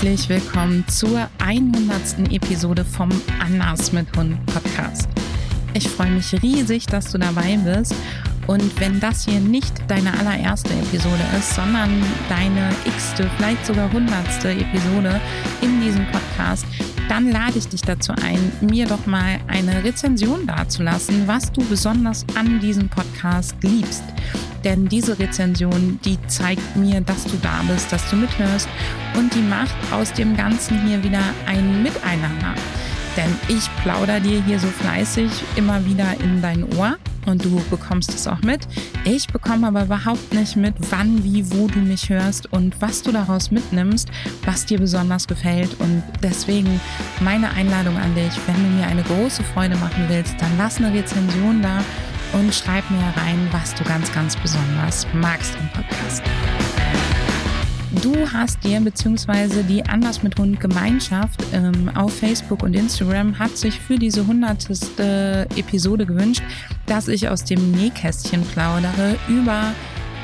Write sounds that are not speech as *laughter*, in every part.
herzlich willkommen zur 100. Episode vom Anders mit Hund Podcast. Ich freue mich riesig, dass du dabei bist. Und wenn das hier nicht deine allererste Episode ist, sondern deine x-te, vielleicht sogar hundertste Episode in diesem Podcast, dann lade ich dich dazu ein, mir doch mal eine Rezension dazulassen, was du besonders an diesem Podcast liebst. Denn diese Rezension, die zeigt mir, dass du da bist, dass du mithörst und die macht aus dem Ganzen hier wieder ein Miteinander. Denn ich plaudere dir hier so fleißig immer wieder in dein Ohr und du bekommst es auch mit. Ich bekomme aber überhaupt nicht mit, wann, wie, wo du mich hörst und was du daraus mitnimmst, was dir besonders gefällt. Und deswegen meine Einladung an dich, wenn du mir eine große Freude machen willst, dann lass eine Rezension da und schreib mir rein, was du ganz, ganz besonders magst im Podcast. Du hast dir bzw. die Anders mit Hund Gemeinschaft ähm, auf Facebook und Instagram hat sich für diese hundertste Episode gewünscht, dass ich aus dem Nähkästchen plaudere über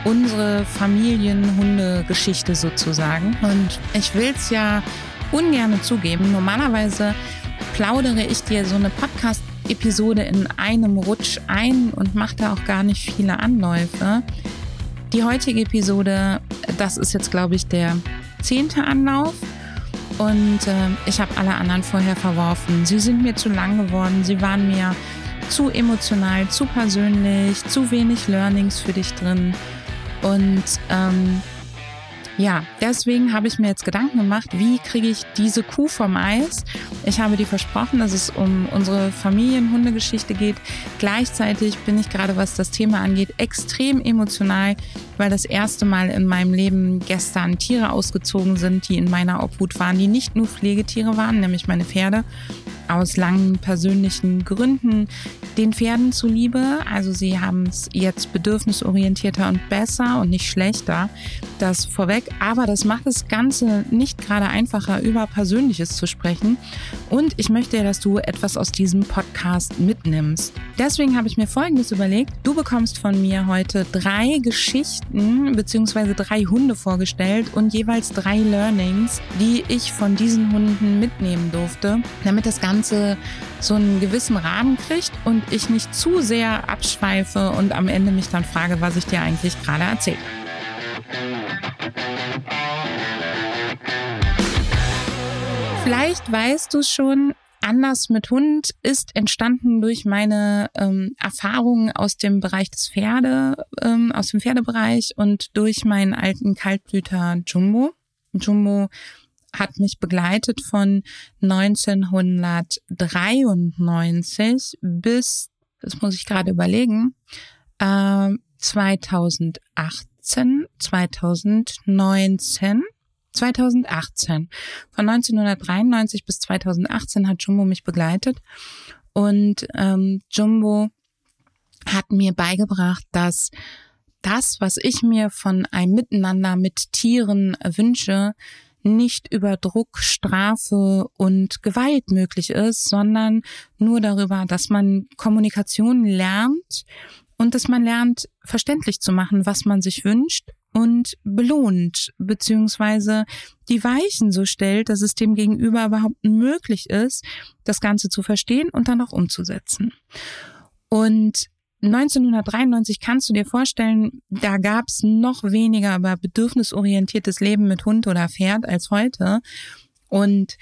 unsere Familienhunde-Geschichte sozusagen. Und ich will es ja ungern zugeben. Normalerweise plaudere ich dir so eine Podcast-Episode in einem Rutsch ein und mache da auch gar nicht viele Anläufe. Die heutige Episode, das ist jetzt, glaube ich, der zehnte Anlauf. Und äh, ich habe alle anderen vorher verworfen. Sie sind mir zu lang geworden. Sie waren mir zu emotional, zu persönlich, zu wenig Learnings für dich drin. Und ähm, ja, deswegen habe ich mir jetzt Gedanken gemacht, wie kriege ich diese Kuh vom Eis? Ich habe dir versprochen, dass es um unsere Familienhundegeschichte geht. Gleichzeitig bin ich gerade, was das Thema angeht, extrem emotional, weil das erste Mal in meinem Leben gestern Tiere ausgezogen sind, die in meiner Obhut waren, die nicht nur Pflegetiere waren, nämlich meine Pferde, aus langen persönlichen Gründen den Pferden zuliebe. Also sie haben es jetzt bedürfnisorientierter und besser und nicht schlechter. Das vorweg. Aber das macht das Ganze nicht gerade einfacher, über Persönliches zu sprechen. Und ich möchte dass du etwas aus diesem Podcast mitnimmst. Deswegen habe ich mir Folgendes überlegt. Du bekommst von mir heute drei Geschichten beziehungsweise drei Hunde vorgestellt und jeweils drei Learnings, die ich von diesen Hunden mitnehmen durfte, damit das Ganze Ganze so einen gewissen Rahmen kriegt und ich nicht zu sehr abschweife und am Ende mich dann frage, was ich dir eigentlich gerade erzählt Vielleicht weißt du schon, Anders mit Hund ist entstanden durch meine ähm, Erfahrungen aus dem Bereich des Pferde, ähm, aus dem Pferdebereich und durch meinen alten Kaltblüter Jumbo. Jumbo hat mich begleitet von 1993 bis, das muss ich gerade überlegen, äh, 2018, 2019, 2018. Von 1993 bis 2018 hat Jumbo mich begleitet und ähm, Jumbo hat mir beigebracht, dass das, was ich mir von einem Miteinander mit Tieren wünsche, nicht über Druck, Strafe und Gewalt möglich ist, sondern nur darüber, dass man Kommunikation lernt und dass man lernt, verständlich zu machen, was man sich wünscht und belohnt, beziehungsweise die Weichen so stellt, dass es dem Gegenüber überhaupt möglich ist, das Ganze zu verstehen und dann auch umzusetzen. Und 1993 kannst du dir vorstellen, da gab es noch weniger über bedürfnisorientiertes Leben mit Hund oder Pferd als heute. Und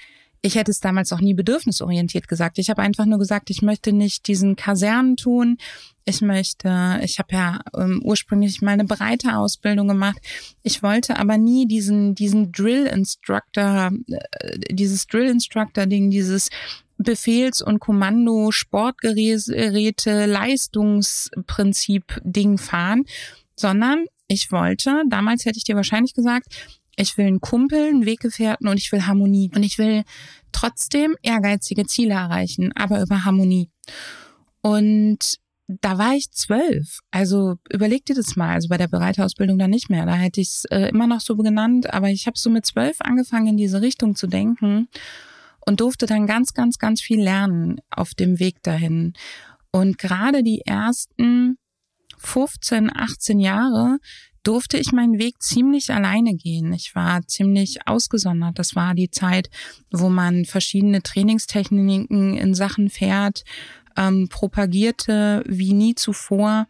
ich hätte es damals auch nie bedürfnisorientiert gesagt. Ich habe einfach nur gesagt, ich möchte nicht diesen Kasernen tun. Ich möchte, ich habe ja ähm, ursprünglich mal eine breite Ausbildung gemacht. Ich wollte aber nie diesen diesen Drill Instructor, äh, dieses Drill Instructor Ding, dieses Befehls- und Kommando, Sportgeräte, Leistungsprinzip Ding fahren, sondern ich wollte, damals hätte ich dir wahrscheinlich gesagt, ich will einen Kumpel, einen Weggefährten und ich will Harmonie. Und ich will trotzdem ehrgeizige Ziele erreichen, aber über Harmonie. Und da war ich zwölf. Also überleg dir das mal. Also bei der Bereiterausbildung dann nicht mehr. Da hätte ich es äh, immer noch so genannt. Aber ich habe so mit zwölf angefangen, in diese Richtung zu denken und durfte dann ganz, ganz, ganz viel lernen auf dem Weg dahin. Und gerade die ersten 15, 18 Jahre, durfte ich meinen Weg ziemlich alleine gehen. Ich war ziemlich ausgesondert. Das war die Zeit, wo man verschiedene Trainingstechniken in Sachen Pferd ähm, propagierte wie nie zuvor.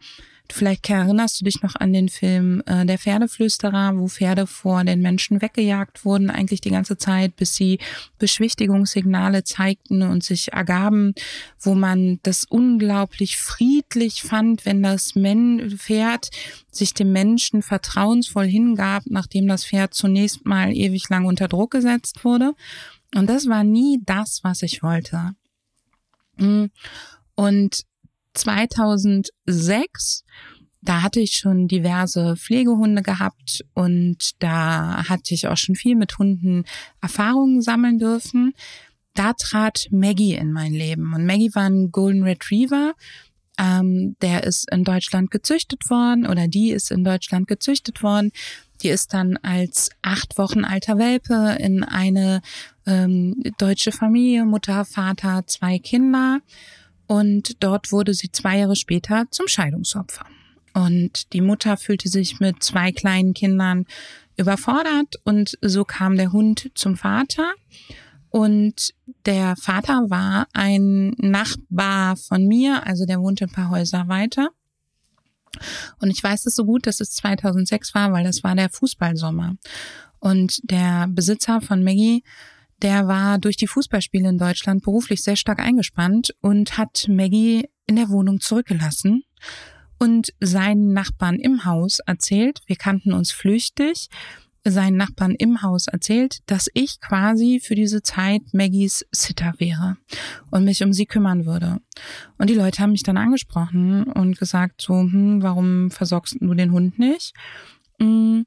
Vielleicht erinnerst du dich noch an den Film äh, Der Pferdeflüsterer, wo Pferde vor den Menschen weggejagt wurden, eigentlich die ganze Zeit, bis sie Beschwichtigungssignale zeigten und sich ergaben, wo man das unglaublich friedlich fand, wenn das Men Pferd sich dem Menschen vertrauensvoll hingab, nachdem das Pferd zunächst mal ewig lang unter Druck gesetzt wurde. Und das war nie das, was ich wollte. Mm. Und 2006 da hatte ich schon diverse Pflegehunde gehabt und da hatte ich auch schon viel mit Hunden Erfahrungen sammeln dürfen. Da trat Maggie in mein Leben und Maggie war ein Golden Retriever. Ähm, der ist in Deutschland gezüchtet worden oder die ist in Deutschland gezüchtet worden. Die ist dann als acht Wochen alter Welpe in eine ähm, deutsche Familie, Mutter, Vater, zwei Kinder und dort wurde sie zwei Jahre später zum Scheidungsopfer. Und die Mutter fühlte sich mit zwei kleinen Kindern überfordert und so kam der Hund zum Vater. Und der Vater war ein Nachbar von mir, also der wohnte ein paar Häuser weiter. Und ich weiß es so gut, dass es 2006 war, weil das war der Fußballsommer. Und der Besitzer von Maggie der war durch die Fußballspiele in Deutschland beruflich sehr stark eingespannt und hat Maggie in der Wohnung zurückgelassen und seinen Nachbarn im Haus erzählt, wir kannten uns flüchtig, seinen Nachbarn im Haus erzählt, dass ich quasi für diese Zeit Maggies Sitter wäre und mich um sie kümmern würde. Und die Leute haben mich dann angesprochen und gesagt so, hm, warum versorgst du den Hund nicht? Hm.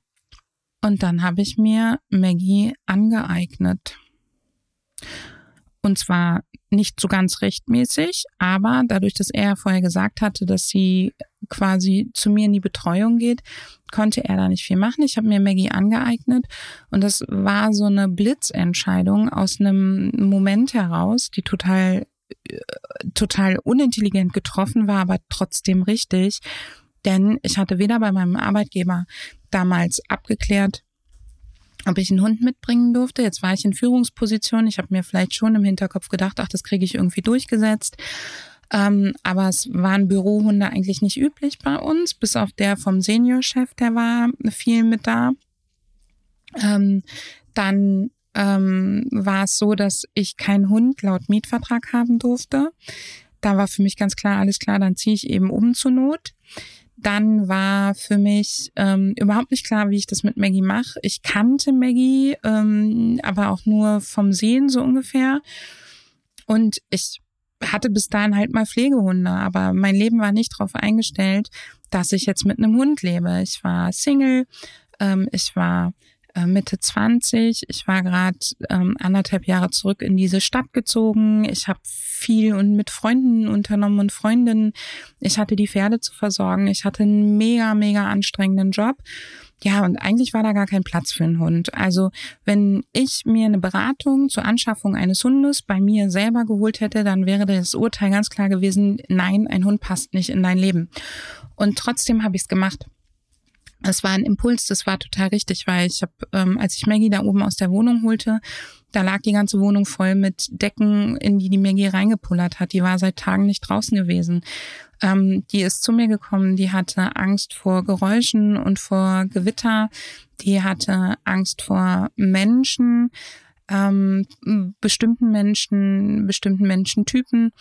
Und dann habe ich mir Maggie angeeignet. Und zwar nicht so ganz rechtmäßig, aber dadurch, dass er vorher gesagt hatte, dass sie quasi zu mir in die Betreuung geht, konnte er da nicht viel machen. Ich habe mir Maggie angeeignet und das war so eine Blitzentscheidung aus einem Moment heraus, die total äh, total unintelligent getroffen war, aber trotzdem richtig. Denn ich hatte weder bei meinem Arbeitgeber damals abgeklärt, ob ich einen Hund mitbringen durfte. Jetzt war ich in Führungsposition. Ich habe mir vielleicht schon im Hinterkopf gedacht, ach, das kriege ich irgendwie durchgesetzt. Ähm, aber es waren Bürohunde eigentlich nicht üblich bei uns, bis auf der vom Seniorchef, der war viel mit da. Ähm, dann ähm, war es so, dass ich keinen Hund laut Mietvertrag haben durfte. Da war für mich ganz klar, alles klar, dann ziehe ich eben um zur Not. Dann war für mich ähm, überhaupt nicht klar, wie ich das mit Maggie mache. Ich kannte Maggie, ähm, aber auch nur vom Sehen so ungefähr. Und ich hatte bis dahin halt mal Pflegehunde, aber mein Leben war nicht darauf eingestellt, dass ich jetzt mit einem Hund lebe. Ich war Single, ähm, ich war Mitte 20. Ich war gerade ähm, anderthalb Jahre zurück in diese Stadt gezogen. Ich habe viel und mit Freunden unternommen und Freundinnen. Ich hatte die Pferde zu versorgen. Ich hatte einen mega, mega anstrengenden Job. Ja, und eigentlich war da gar kein Platz für einen Hund. Also, wenn ich mir eine Beratung zur Anschaffung eines Hundes bei mir selber geholt hätte, dann wäre das Urteil ganz klar gewesen, nein, ein Hund passt nicht in dein Leben. Und trotzdem habe ich es gemacht. Es war ein Impuls, das war total richtig, weil ich habe, ähm, als ich Maggie da oben aus der Wohnung holte, da lag die ganze Wohnung voll mit Decken, in die die Maggie reingepullert hat. Die war seit Tagen nicht draußen gewesen. Ähm, die ist zu mir gekommen, die hatte Angst vor Geräuschen und vor Gewitter. Die hatte Angst vor Menschen, ähm, bestimmten Menschen, bestimmten Menschentypen.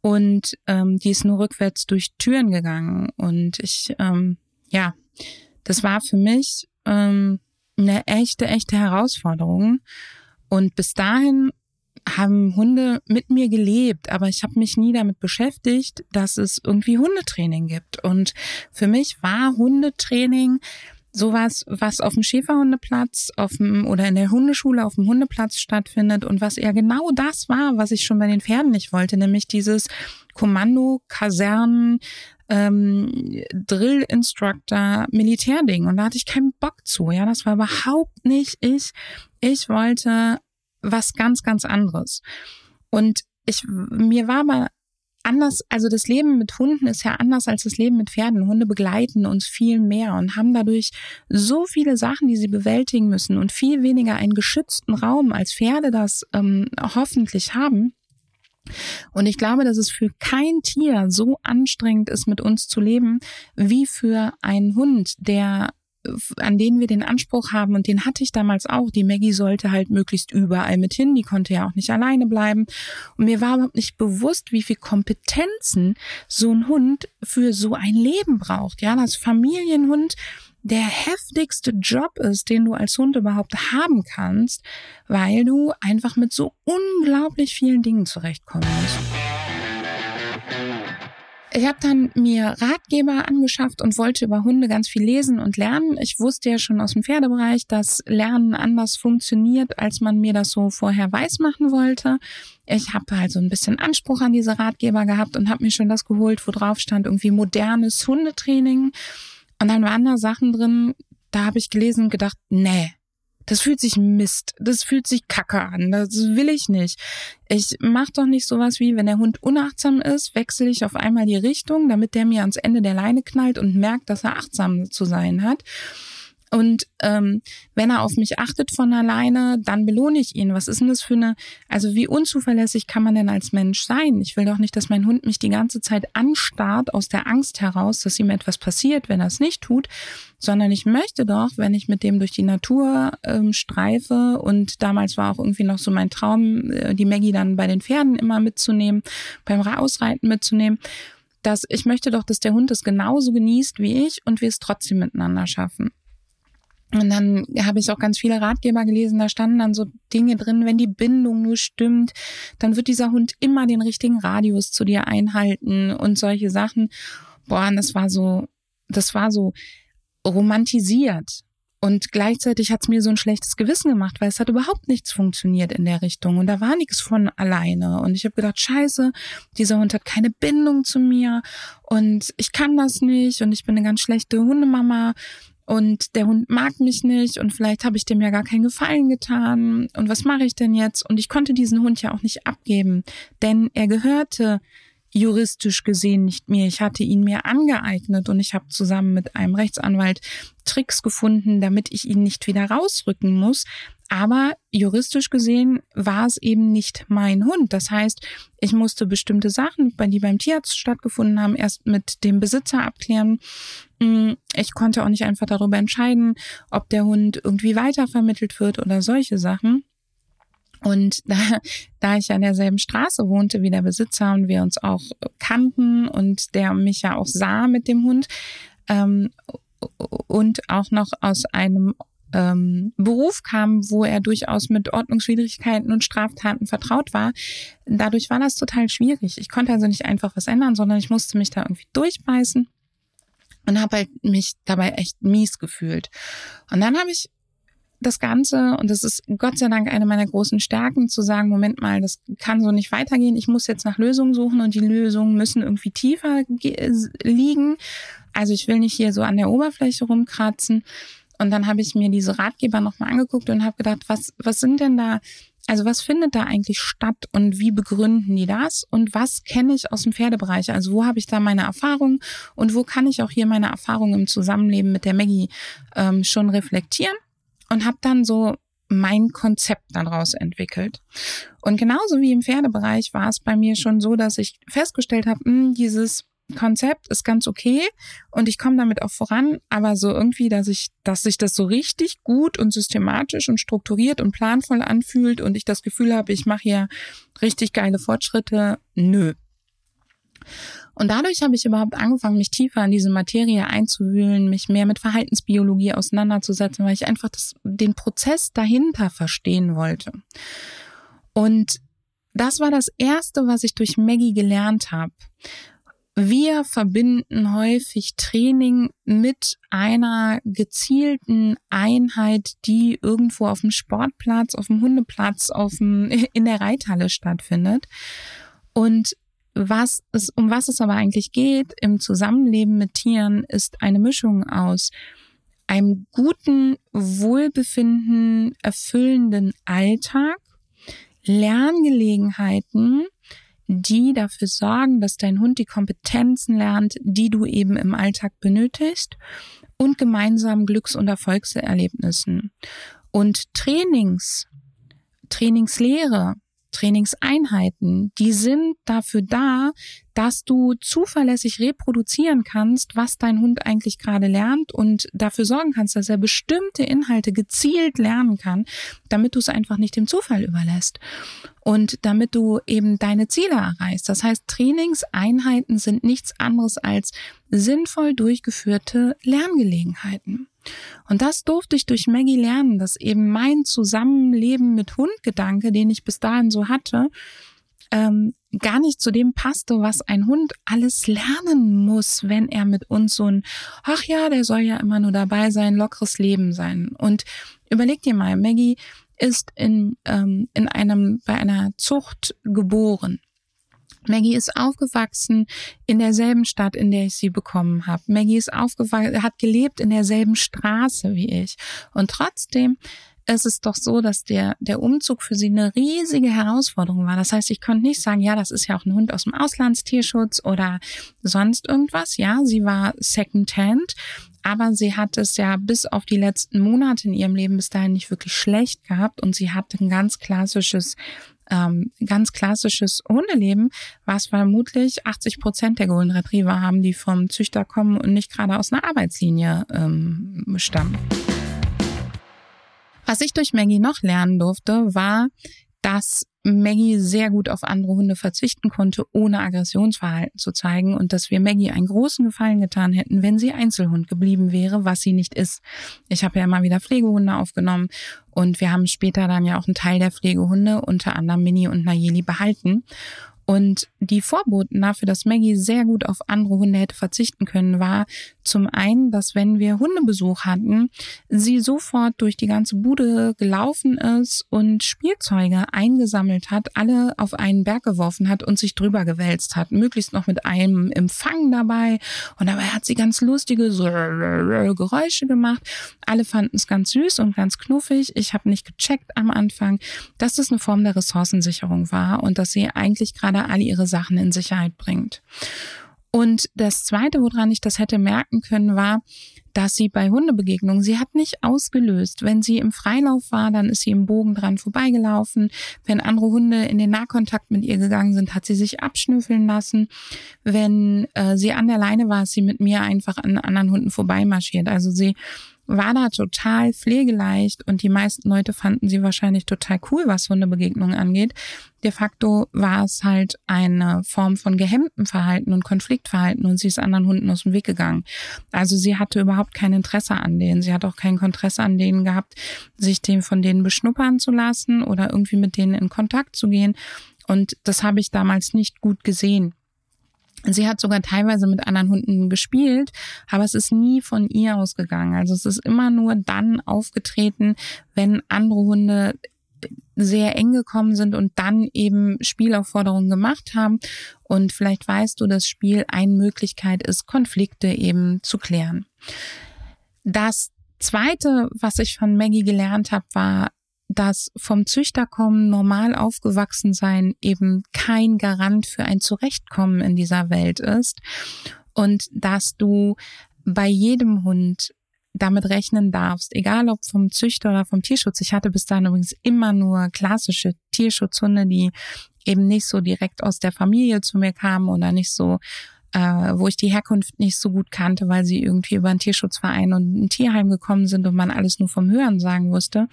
Und ähm, die ist nur rückwärts durch Türen gegangen. Und ich, ähm, ja, das war für mich ähm, eine echte, echte Herausforderung. Und bis dahin haben Hunde mit mir gelebt, aber ich habe mich nie damit beschäftigt, dass es irgendwie Hundetraining gibt. Und für mich war Hundetraining sowas, was auf dem Schäferhundeplatz auf dem, oder in der Hundeschule auf dem Hundeplatz stattfindet und was eher genau das war, was ich schon bei den Pferden nicht wollte, nämlich dieses Kommando, Kasernen, ähm, Drill Instructor Militärding und da hatte ich keinen Bock zu. Ja, das war überhaupt nicht ich. Ich wollte was ganz, ganz anderes. Und ich, mir war aber anders, also das Leben mit Hunden ist ja anders als das Leben mit Pferden. Hunde begleiten uns viel mehr und haben dadurch so viele Sachen, die sie bewältigen müssen und viel weniger einen geschützten Raum, als Pferde das ähm, hoffentlich haben. Und ich glaube, dass es für kein Tier so anstrengend ist, mit uns zu leben, wie für einen Hund, der an denen wir den Anspruch haben, und den hatte ich damals auch, die Maggie sollte halt möglichst überall mit hin, die konnte ja auch nicht alleine bleiben. Und mir war überhaupt nicht bewusst, wie viel Kompetenzen so ein Hund für so ein Leben braucht. Ja, das Familienhund der heftigste Job ist, den du als Hund überhaupt haben kannst, weil du einfach mit so unglaublich vielen Dingen zurechtkommen musst. Ich habe dann mir Ratgeber angeschafft und wollte über Hunde ganz viel lesen und lernen. Ich wusste ja schon aus dem Pferdebereich, dass Lernen anders funktioniert, als man mir das so vorher weiß machen wollte. Ich habe also ein bisschen Anspruch an diese Ratgeber gehabt und habe mir schon das geholt, wo drauf stand irgendwie modernes Hundetraining. Und dann waren da Sachen drin, da habe ich gelesen und gedacht, nee, das fühlt sich Mist, das fühlt sich Kacke an, das will ich nicht. Ich mach doch nicht sowas wie, wenn der Hund unachtsam ist, wechsle ich auf einmal die Richtung, damit der mir ans Ende der Leine knallt und merkt, dass er achtsam zu sein hat. Und ähm, wenn er auf mich achtet von alleine, dann belohne ich ihn. Was ist denn das für eine, also wie unzuverlässig kann man denn als Mensch sein? Ich will doch nicht, dass mein Hund mich die ganze Zeit anstarrt aus der Angst heraus, dass ihm etwas passiert, wenn er es nicht tut, sondern ich möchte doch, wenn ich mit dem durch die Natur ähm, streife und damals war auch irgendwie noch so mein Traum, äh, die Maggie dann bei den Pferden immer mitzunehmen, beim Ausreiten mitzunehmen, dass ich möchte doch, dass der Hund es genauso genießt wie ich und wir es trotzdem miteinander schaffen. Und dann habe ich auch ganz viele Ratgeber gelesen, da standen dann so Dinge drin, wenn die Bindung nur stimmt, dann wird dieser Hund immer den richtigen Radius zu dir einhalten und solche Sachen. Boah, das war so, das war so romantisiert. Und gleichzeitig hat es mir so ein schlechtes Gewissen gemacht, weil es hat überhaupt nichts funktioniert in der Richtung. Und da war nichts von alleine. Und ich habe gedacht, scheiße, dieser Hund hat keine Bindung zu mir und ich kann das nicht und ich bin eine ganz schlechte Hundemama und der Hund mag mich nicht und vielleicht habe ich dem ja gar keinen Gefallen getan und was mache ich denn jetzt? Und ich konnte diesen Hund ja auch nicht abgeben, denn er gehörte juristisch gesehen nicht mir. Ich hatte ihn mir angeeignet und ich habe zusammen mit einem Rechtsanwalt Tricks gefunden, damit ich ihn nicht wieder rausrücken muss. Aber juristisch gesehen war es eben nicht mein Hund. Das heißt, ich musste bestimmte Sachen, die beim Tierarzt stattgefunden haben, erst mit dem Besitzer abklären. Mm, ich konnte auch nicht einfach darüber entscheiden, ob der Hund irgendwie weitervermittelt wird oder solche Sachen. Und *laughs* da, da ich an derselben Straße wohnte wie der Besitzer und wir uns auch kannten und der mich ja auch sah mit dem Hund ähm, und auch noch aus einem ähm, Beruf kam, wo er durchaus mit Ordnungswidrigkeiten und Straftaten vertraut war. Dadurch war das total schwierig. Ich konnte also nicht einfach was ändern, sondern ich musste mich da irgendwie durchbeißen und habe halt mich dabei echt mies gefühlt. Und dann habe ich das Ganze, und das ist Gott sei Dank eine meiner großen Stärken, zu sagen, Moment mal, das kann so nicht weitergehen, ich muss jetzt nach Lösungen suchen und die Lösungen müssen irgendwie tiefer liegen. Also ich will nicht hier so an der Oberfläche rumkratzen. Und dann habe ich mir diese Ratgeber nochmal angeguckt und habe gedacht, was, was sind denn da, also was findet da eigentlich statt und wie begründen die das und was kenne ich aus dem Pferdebereich? Also wo habe ich da meine Erfahrungen und wo kann ich auch hier meine Erfahrungen im Zusammenleben mit der Maggie ähm, schon reflektieren? Und habe dann so mein Konzept daraus entwickelt. Und genauso wie im Pferdebereich war es bei mir schon so, dass ich festgestellt habe, hm, dieses Konzept ist ganz okay und ich komme damit auch voran, aber so irgendwie, dass ich, dass sich das so richtig gut und systematisch und strukturiert und planvoll anfühlt und ich das Gefühl habe, ich mache hier richtig geile Fortschritte, nö. Und dadurch habe ich überhaupt angefangen, mich tiefer in diese Materie einzuwühlen, mich mehr mit Verhaltensbiologie auseinanderzusetzen, weil ich einfach das, den Prozess dahinter verstehen wollte. Und das war das Erste, was ich durch Maggie gelernt habe. Wir verbinden häufig Training mit einer gezielten Einheit, die irgendwo auf dem Sportplatz, auf dem Hundeplatz, auf dem, *laughs* in der Reithalle stattfindet. Und was es, um was es aber eigentlich geht im Zusammenleben mit Tieren, ist eine Mischung aus einem guten, wohlbefinden, erfüllenden Alltag, Lerngelegenheiten, die dafür sorgen, dass dein Hund die Kompetenzen lernt, die du eben im Alltag benötigst und gemeinsam Glücks- und Erfolgserlebnissen. Und Trainings, Trainingslehre, Trainingseinheiten, die sind dafür da, dass du zuverlässig reproduzieren kannst, was dein Hund eigentlich gerade lernt und dafür sorgen kannst, dass er bestimmte Inhalte gezielt lernen kann, damit du es einfach nicht dem Zufall überlässt und damit du eben deine Ziele erreichst. Das heißt, Trainingseinheiten sind nichts anderes als sinnvoll durchgeführte Lerngelegenheiten. Und das durfte ich durch Maggie lernen, dass eben mein Zusammenleben mit Hundgedanke, den ich bis dahin so hatte, ähm, gar nicht zu dem passte, was ein Hund alles lernen muss, wenn er mit uns so ein, ach ja, der soll ja immer nur dabei sein, lockeres Leben sein. Und überleg dir mal, Maggie ist in, ähm, in einem, bei einer Zucht geboren. Maggie ist aufgewachsen in derselben Stadt, in der ich sie bekommen habe. Maggie ist aufgewachsen, hat gelebt in derselben Straße wie ich. Und trotzdem ist es doch so, dass der, der Umzug für sie eine riesige Herausforderung war. Das heißt, ich konnte nicht sagen, ja, das ist ja auch ein Hund aus dem Auslandstierschutz oder sonst irgendwas. Ja, sie war second-hand, aber sie hat es ja bis auf die letzten Monate in ihrem Leben bis dahin nicht wirklich schlecht gehabt und sie hatte ein ganz klassisches ähm, ganz klassisches Hundeleben, was vermutlich 80 Prozent der Golden Retriever haben, die vom Züchter kommen und nicht gerade aus einer Arbeitslinie ähm, stammen. Was ich durch Maggie noch lernen durfte, war, dass Maggie sehr gut auf andere Hunde verzichten konnte, ohne Aggressionsverhalten zu zeigen und dass wir Maggie einen großen Gefallen getan hätten, wenn sie Einzelhund geblieben wäre, was sie nicht ist. Ich habe ja immer wieder Pflegehunde aufgenommen und wir haben später dann ja auch einen Teil der Pflegehunde, unter anderem Mini und Nayeli, behalten. Und die Vorboten dafür, dass Maggie sehr gut auf andere Hunde hätte verzichten können, war zum einen, dass wenn wir Hundebesuch hatten, sie sofort durch die ganze Bude gelaufen ist und Spielzeuge eingesammelt hat, alle auf einen Berg geworfen hat und sich drüber gewälzt hat, möglichst noch mit einem Empfang dabei. Und dabei hat sie ganz lustige Geräusche gemacht. Alle fanden es ganz süß und ganz knuffig. Ich habe nicht gecheckt am Anfang, dass das eine Form der Ressourcensicherung war und dass sie eigentlich gerade gerade all ihre Sachen in Sicherheit bringt. Und das Zweite, woran ich das hätte merken können, war, dass sie bei Hundebegegnungen, sie hat nicht ausgelöst. Wenn sie im Freilauf war, dann ist sie im Bogen dran vorbeigelaufen. Wenn andere Hunde in den Nahkontakt mit ihr gegangen sind, hat sie sich abschnüffeln lassen. Wenn äh, sie an der Leine war, ist sie mit mir einfach an anderen Hunden vorbeimarschiert. Also sie war da total pflegeleicht und die meisten Leute fanden sie wahrscheinlich total cool, was Hundebegegnungen angeht. De facto war es halt eine Form von gehemmtem Verhalten und Konfliktverhalten und sie ist anderen Hunden aus dem Weg gegangen. Also sie hatte überhaupt kein Interesse an denen. Sie hat auch kein Interesse an denen gehabt, sich dem von denen beschnuppern zu lassen oder irgendwie mit denen in Kontakt zu gehen. Und das habe ich damals nicht gut gesehen. Sie hat sogar teilweise mit anderen Hunden gespielt, aber es ist nie von ihr ausgegangen. Also es ist immer nur dann aufgetreten, wenn andere Hunde sehr eng gekommen sind und dann eben Spielaufforderungen gemacht haben. Und vielleicht weißt du, dass Spiel eine Möglichkeit ist, Konflikte eben zu klären. Das zweite, was ich von Maggie gelernt habe, war, dass vom Züchter kommen, normal aufgewachsen sein eben kein Garant für ein Zurechtkommen in dieser Welt ist und dass du bei jedem Hund damit rechnen darfst, egal ob vom Züchter oder vom Tierschutz. Ich hatte bis dahin übrigens immer nur klassische Tierschutzhunde, die eben nicht so direkt aus der Familie zu mir kamen oder nicht so äh, wo ich die Herkunft nicht so gut kannte, weil sie irgendwie über einen Tierschutzverein und ein Tierheim gekommen sind und man alles nur vom Hören sagen wusste.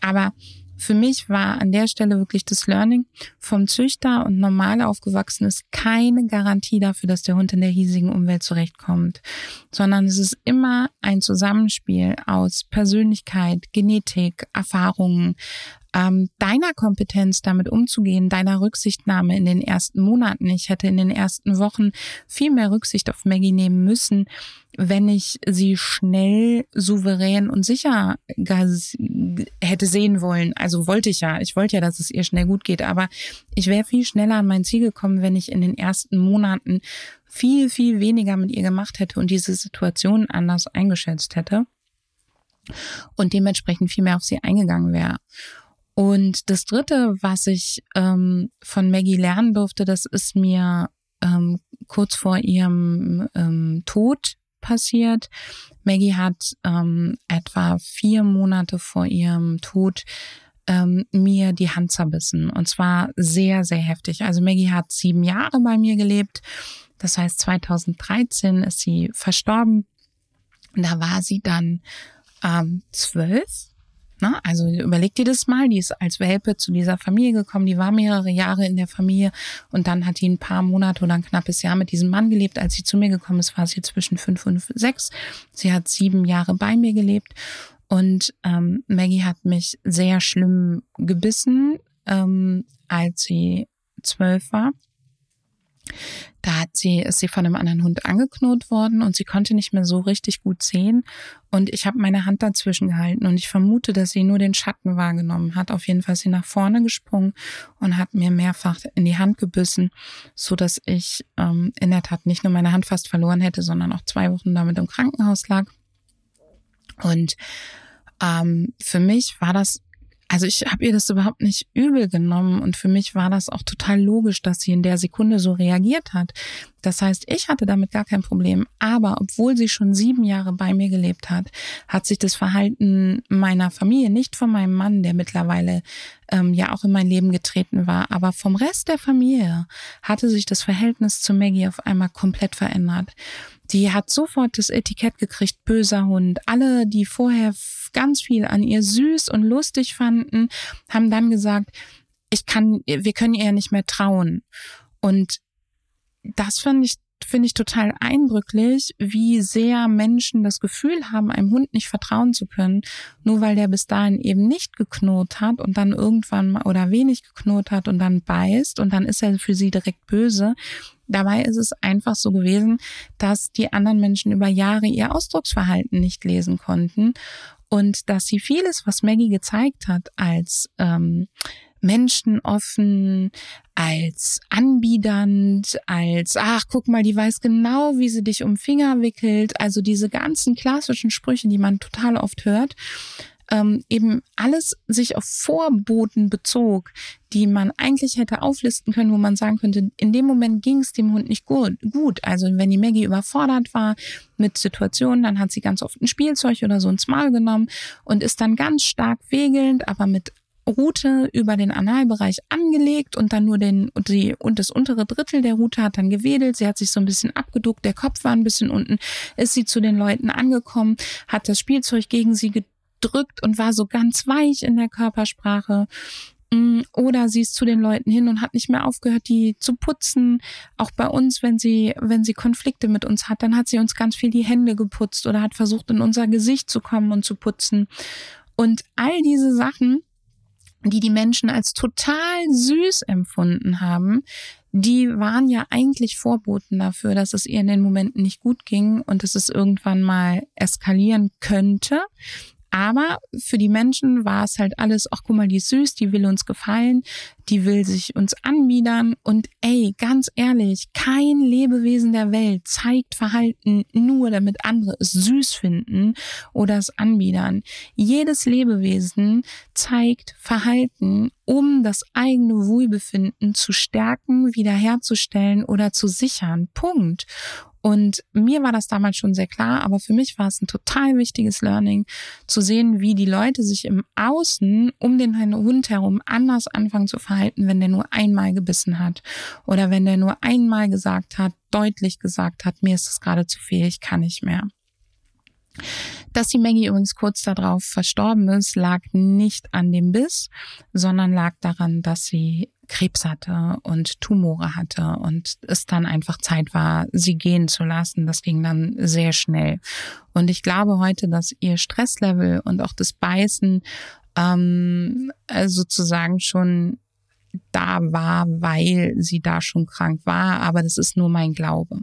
Aber für mich war an der Stelle wirklich das Learning. Vom Züchter und normal aufgewachsen ist keine Garantie dafür, dass der Hund in der hiesigen Umwelt zurechtkommt, sondern es ist immer ein Zusammenspiel aus Persönlichkeit, Genetik, Erfahrungen, ähm, deiner Kompetenz damit umzugehen, deiner Rücksichtnahme in den ersten Monaten. Ich hätte in den ersten Wochen viel mehr Rücksicht auf Maggie nehmen müssen, wenn ich sie schnell, souverän und sicher hätte sehen wollen. Also wollte ich ja. Ich wollte ja, dass es ihr schnell gut geht. Aber ich wäre viel schneller an mein Ziel gekommen, wenn ich in den ersten Monaten viel, viel weniger mit ihr gemacht hätte und diese Situation anders eingeschätzt hätte und dementsprechend viel mehr auf sie eingegangen wäre. Und das Dritte, was ich ähm, von Maggie lernen durfte, das ist mir ähm, kurz vor ihrem ähm, Tod passiert. Maggie hat ähm, etwa vier Monate vor ihrem Tod ähm, mir die Hand zerbissen. Und zwar sehr, sehr heftig. Also Maggie hat sieben Jahre bei mir gelebt. Das heißt, 2013 ist sie verstorben. Da war sie dann ähm, zwölf. Ne? Also überleg dir das mal, die ist als Welpe zu dieser Familie gekommen, die war mehrere Jahre in der Familie und dann hat die ein paar Monate oder ein knappes Jahr mit diesem Mann gelebt. Als sie zu mir gekommen ist, war sie zwischen fünf und sechs. Sie hat sieben Jahre bei mir gelebt und ähm, Maggie hat mich sehr schlimm gebissen, ähm, als sie zwölf war. Da hat sie, ist sie von einem anderen Hund angeknurrt worden und sie konnte nicht mehr so richtig gut sehen. Und ich habe meine Hand dazwischen gehalten und ich vermute, dass sie nur den Schatten wahrgenommen hat. Auf jeden Fall ist sie nach vorne gesprungen und hat mir mehrfach in die Hand gebissen, so dass ich ähm, in der Tat nicht nur meine Hand fast verloren hätte, sondern auch zwei Wochen damit im Krankenhaus lag. Und ähm, für mich war das also ich habe ihr das überhaupt nicht übel genommen und für mich war das auch total logisch, dass sie in der Sekunde so reagiert hat. Das heißt, ich hatte damit gar kein Problem. Aber obwohl sie schon sieben Jahre bei mir gelebt hat, hat sich das Verhalten meiner Familie, nicht von meinem Mann, der mittlerweile ähm, ja auch in mein Leben getreten war, aber vom Rest der Familie hatte sich das Verhältnis zu Maggie auf einmal komplett verändert. Die hat sofort das Etikett gekriegt, böser Hund. Alle, die vorher ganz viel an ihr süß und lustig fanden, haben dann gesagt, ich kann, wir können ihr nicht mehr trauen. Und das finde ich finde ich total eindrücklich, wie sehr Menschen das Gefühl haben, einem Hund nicht vertrauen zu können, nur weil der bis dahin eben nicht geknurrt hat und dann irgendwann mal oder wenig geknurrt hat und dann beißt und dann ist er für sie direkt böse. Dabei ist es einfach so gewesen, dass die anderen Menschen über Jahre ihr Ausdrucksverhalten nicht lesen konnten und dass sie vieles, was Maggie gezeigt hat, als ähm, menschenoffen, als anbiedernd, als, ach, guck mal, die weiß genau, wie sie dich um Finger wickelt. Also diese ganzen klassischen Sprüche, die man total oft hört, ähm, eben alles sich auf Vorboten bezog, die man eigentlich hätte auflisten können, wo man sagen könnte, in dem Moment ging es dem Hund nicht gut, gut. Also wenn die Maggie überfordert war mit Situationen, dann hat sie ganz oft ein Spielzeug oder so ins Mal genommen und ist dann ganz stark wegelnd, aber mit Route über den Analbereich angelegt und dann nur den und die und das untere Drittel der Route hat dann gewedelt. Sie hat sich so ein bisschen abgeduckt, der Kopf war ein bisschen unten. Ist sie zu den Leuten angekommen, hat das Spielzeug gegen sie gedrückt und war so ganz weich in der Körpersprache. Mm, oder sie ist zu den Leuten hin und hat nicht mehr aufgehört, die zu putzen. Auch bei uns, wenn sie, wenn sie Konflikte mit uns hat, dann hat sie uns ganz viel die Hände geputzt oder hat versucht, in unser Gesicht zu kommen und zu putzen. Und all diese Sachen die die Menschen als total süß empfunden haben, die waren ja eigentlich Vorboten dafür, dass es ihr in den Momenten nicht gut ging und dass es irgendwann mal eskalieren könnte. Aber für die Menschen war es halt alles, ach guck mal, die ist süß, die will uns gefallen, die will sich uns anbiedern. Und ey, ganz ehrlich, kein Lebewesen der Welt zeigt Verhalten nur, damit andere es süß finden oder es anbiedern. Jedes Lebewesen zeigt Verhalten, um das eigene Wohlbefinden zu stärken, wiederherzustellen oder zu sichern. Punkt. Und mir war das damals schon sehr klar, aber für mich war es ein total wichtiges Learning, zu sehen, wie die Leute sich im Außen um den Hund herum anders anfangen zu verhalten, wenn der nur einmal gebissen hat oder wenn der nur einmal gesagt hat, deutlich gesagt hat, mir ist es gerade zu viel, ich kann nicht mehr. Dass die Maggie übrigens kurz darauf verstorben ist, lag nicht an dem Biss, sondern lag daran, dass sie Krebs hatte und Tumore hatte und es dann einfach Zeit war, sie gehen zu lassen. Das ging dann sehr schnell. Und ich glaube heute, dass ihr Stresslevel und auch das Beißen ähm, sozusagen schon da war, weil sie da schon krank war, aber das ist nur mein Glaube.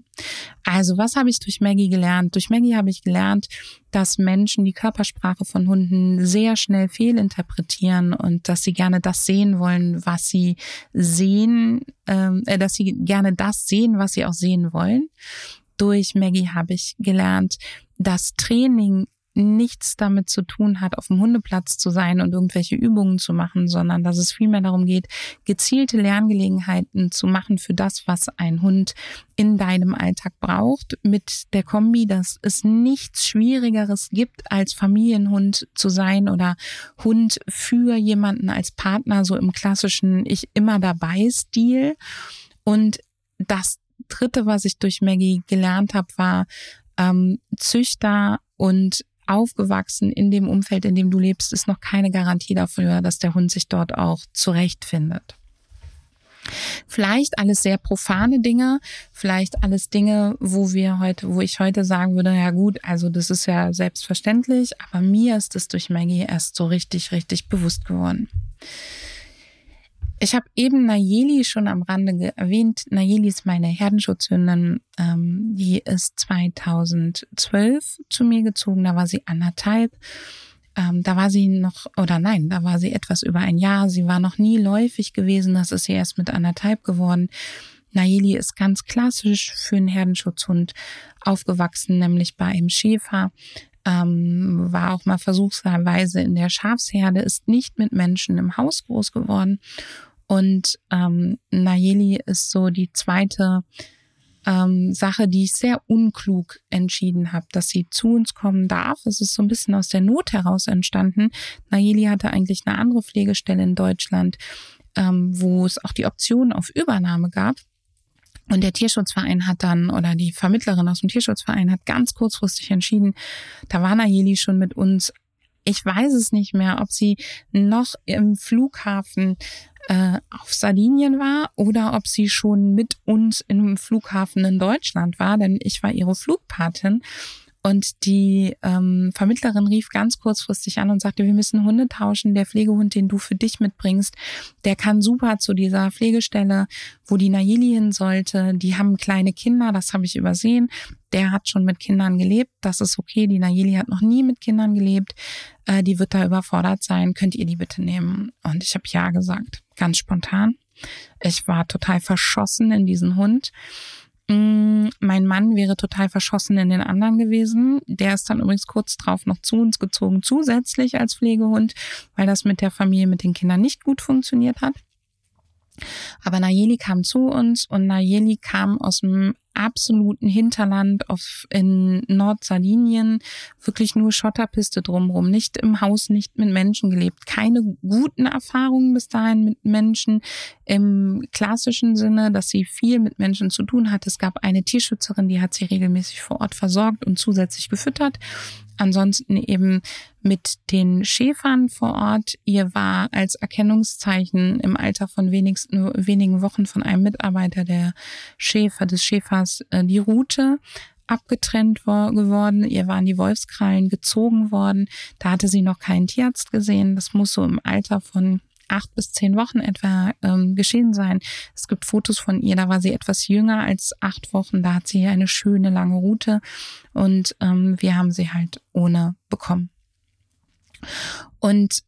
Also was habe ich durch Maggie gelernt? Durch Maggie habe ich gelernt, dass Menschen die Körpersprache von Hunden sehr schnell fehlinterpretieren und dass sie gerne das sehen wollen, was sie sehen, ähm, äh, dass sie gerne das sehen, was sie auch sehen wollen. Durch Maggie habe ich gelernt, dass Training nichts damit zu tun hat, auf dem Hundeplatz zu sein und irgendwelche Übungen zu machen, sondern dass es vielmehr darum geht, gezielte Lerngelegenheiten zu machen für das, was ein Hund in deinem Alltag braucht, mit der Kombi, dass es nichts Schwierigeres gibt, als Familienhund zu sein oder Hund für jemanden als Partner, so im klassischen Ich immer dabei Stil. Und das dritte, was ich durch Maggie gelernt habe, war ähm, Züchter und aufgewachsen in dem Umfeld, in dem du lebst, ist noch keine Garantie dafür, dass der Hund sich dort auch zurechtfindet. Vielleicht alles sehr profane Dinge, vielleicht alles Dinge, wo wir heute, wo ich heute sagen würde, ja gut, also das ist ja selbstverständlich, aber mir ist es durch Maggie erst so richtig, richtig bewusst geworden. Ich habe eben Nayeli schon am Rande erwähnt. Nayeli ist meine Herdenschutzhündin. Ähm, die ist 2012 zu mir gezogen. Da war sie anderthalb. Ähm, da war sie noch, oder nein, da war sie etwas über ein Jahr. Sie war noch nie läufig gewesen. Das ist sie erst mit anderthalb geworden. Nayeli ist ganz klassisch für einen Herdenschutzhund aufgewachsen, nämlich bei einem Schäfer ähm, war auch mal versuchsweise in der Schafsherde, ist nicht mit Menschen im Haus groß geworden und ähm, Nayeli ist so die zweite ähm, Sache, die ich sehr unklug entschieden habe, dass sie zu uns kommen darf. Es ist so ein bisschen aus der Not heraus entstanden. Nayeli hatte eigentlich eine andere Pflegestelle in Deutschland, ähm, wo es auch die Option auf Übernahme gab. Und der Tierschutzverein hat dann, oder die Vermittlerin aus dem Tierschutzverein hat ganz kurzfristig entschieden, da war Nayeli schon mit uns ich weiß es nicht mehr, ob sie noch im Flughafen äh, auf Sardinien war oder ob sie schon mit uns im Flughafen in Deutschland war, denn ich war ihre Flugpatin. Und die ähm, Vermittlerin rief ganz kurzfristig an und sagte, wir müssen Hunde tauschen. Der Pflegehund, den du für dich mitbringst, der kann super zu dieser Pflegestelle, wo die Nayeli hin sollte. Die haben kleine Kinder, das habe ich übersehen. Der hat schon mit Kindern gelebt, das ist okay. Die Nayeli hat noch nie mit Kindern gelebt. Äh, die wird da überfordert sein. Könnt ihr die bitte nehmen? Und ich habe ja gesagt, ganz spontan. Ich war total verschossen in diesen Hund. Mm, mein Mann wäre total verschossen in den anderen gewesen. Der ist dann übrigens kurz drauf noch zu uns gezogen, zusätzlich als Pflegehund, weil das mit der Familie, mit den Kindern nicht gut funktioniert hat. Aber Nayeli kam zu uns und Nayeli kam aus dem absoluten Hinterland auf, in Nordsardinien, wirklich nur Schotterpiste drumherum, nicht im Haus, nicht mit Menschen gelebt, keine guten Erfahrungen bis dahin mit Menschen im klassischen Sinne, dass sie viel mit Menschen zu tun hat. Es gab eine Tierschützerin, die hat sie regelmäßig vor Ort versorgt und zusätzlich gefüttert. Ansonsten eben mit den Schäfern vor Ort. Ihr war als Erkennungszeichen im Alter von wenigsten, wenigen Wochen von einem Mitarbeiter der Schäfer, des Schäfers, äh, die Route abgetrennt geworden. Ihr waren die Wolfskrallen gezogen worden. Da hatte sie noch keinen Tierarzt gesehen. Das muss so im Alter von acht bis zehn Wochen etwa ähm, geschehen sein. Es gibt Fotos von ihr, da war sie etwas jünger als acht Wochen. Da hat sie eine schöne lange Route und ähm, wir haben sie halt ohne bekommen. Und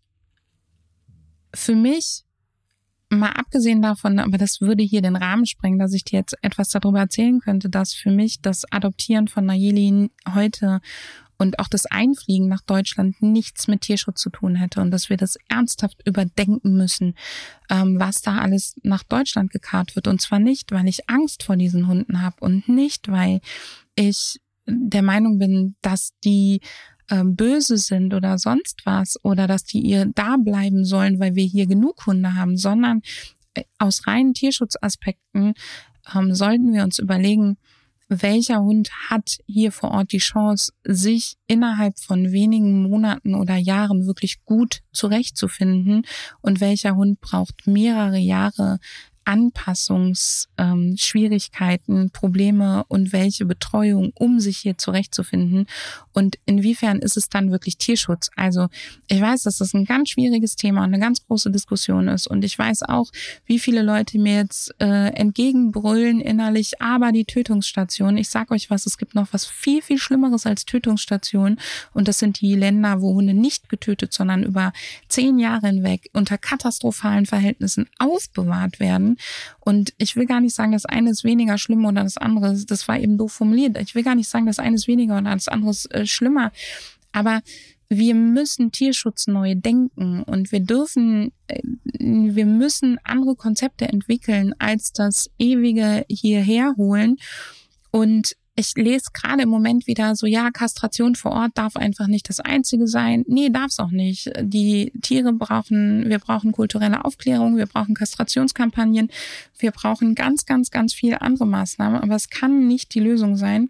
für mich mal abgesehen davon, aber das würde hier den Rahmen sprengen, dass ich dir jetzt etwas darüber erzählen könnte, dass für mich das Adoptieren von Nayeli heute und auch das Einfliegen nach Deutschland nichts mit Tierschutz zu tun hätte und dass wir das ernsthaft überdenken müssen, ähm, was da alles nach Deutschland gekarrt wird. Und zwar nicht, weil ich Angst vor diesen Hunden habe und nicht, weil ich der Meinung bin, dass die ähm, böse sind oder sonst was oder dass die ihr da bleiben sollen, weil wir hier genug Hunde haben, sondern äh, aus reinen Tierschutzaspekten ähm, sollten wir uns überlegen, welcher Hund hat hier vor Ort die Chance, sich innerhalb von wenigen Monaten oder Jahren wirklich gut zurechtzufinden und welcher Hund braucht mehrere Jahre Anpassungsschwierigkeiten, ähm, Probleme und welche Betreuung, um sich hier zurechtzufinden. Und inwiefern ist es dann wirklich Tierschutz? Also ich weiß, dass das ein ganz schwieriges Thema und eine ganz große Diskussion ist. Und ich weiß auch, wie viele Leute mir jetzt äh, entgegenbrüllen innerlich, aber die Tötungsstation, ich sag euch was, es gibt noch was viel, viel Schlimmeres als Tötungsstation. Und das sind die Länder, wo Hunde nicht getötet, sondern über zehn Jahre hinweg unter katastrophalen Verhältnissen aufbewahrt werden. Und ich will gar nicht sagen, das eine ist weniger schlimm oder das andere, das war eben doof formuliert. Ich will gar nicht sagen, das eine ist weniger oder das andere ist äh, schlimmer. Aber wir müssen Tierschutz neu denken und wir dürfen, äh, wir müssen andere Konzepte entwickeln als das ewige hierher holen. Und ich lese gerade im Moment wieder so, ja, Kastration vor Ort darf einfach nicht das Einzige sein. Nee, darf es auch nicht. Die Tiere brauchen, wir brauchen kulturelle Aufklärung, wir brauchen Kastrationskampagnen, wir brauchen ganz, ganz, ganz viele andere Maßnahmen. Aber es kann nicht die Lösung sein,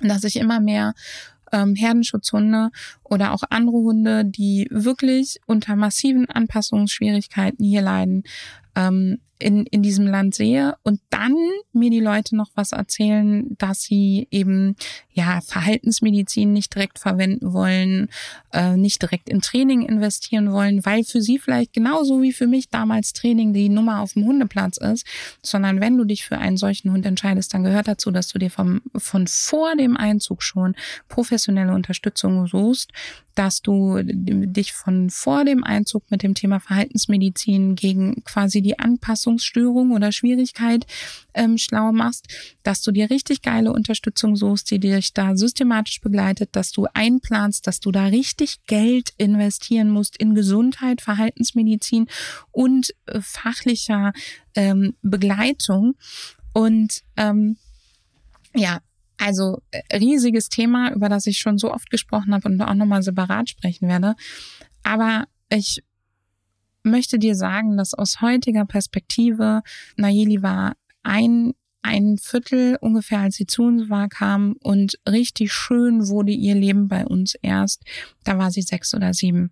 dass ich immer mehr ähm, Herdenschutzhunde oder auch andere Hunde, die wirklich unter massiven Anpassungsschwierigkeiten hier leiden, ähm, in, in diesem Land sehe und dann mir die Leute noch was erzählen, dass sie eben ja Verhaltensmedizin nicht direkt verwenden wollen, äh, nicht direkt in Training investieren wollen, weil für sie vielleicht genauso wie für mich damals Training die Nummer auf dem Hundeplatz ist, sondern wenn du dich für einen solchen Hund entscheidest, dann gehört dazu, dass du dir vom, von vor dem Einzug schon professionelle Unterstützung suchst, dass du dich von vor dem Einzug mit dem Thema Verhaltensmedizin gegen quasi die Anpassungsstörung oder Schwierigkeit ähm, schlau machst, dass du dir richtig geile Unterstützung suchst, die dich da systematisch begleitet, dass du einplanst, dass du da richtig Geld investieren musst in Gesundheit, Verhaltensmedizin und äh, fachlicher ähm, Begleitung. Und ähm, ja, also äh, riesiges Thema, über das ich schon so oft gesprochen habe und auch nochmal separat sprechen werde. Aber ich möchte dir sagen, dass aus heutiger Perspektive Nayeli war ein ein Viertel ungefähr, als sie zu uns war, kam und richtig schön wurde ihr Leben bei uns erst. Da war sie sechs oder sieben.